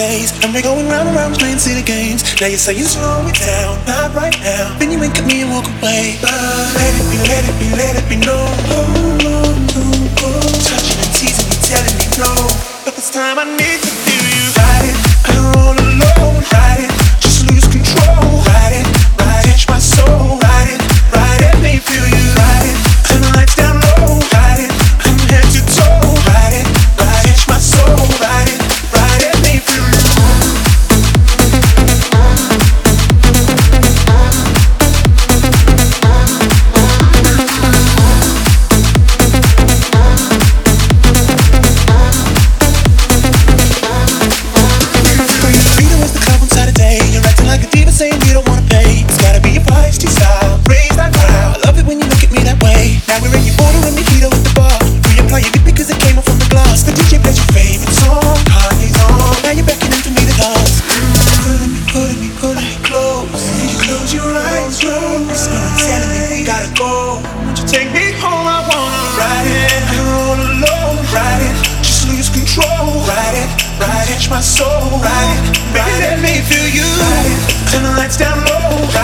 And we're going round and round playing city games. Now you say you slow it down, not right now. Then you wink at me and walk away. But let it be, let it be, let it be known. Oh, oh, oh, style, raise that. I love it when you look at me that way. Now we're in your at the bar. Because it came off from the glass. The DJ plays your favorite song, on. Now you're beckoning for me to dance. Pulling me, pulling me, pulling me close. You close your eyes. Telling we gotta go. Won't you take me home? I wanna ride it. All alone, ride it. Just lose control, ride it. Ride it, touch my soul, ride it. Baby, let me feel you. Turn the lights down low.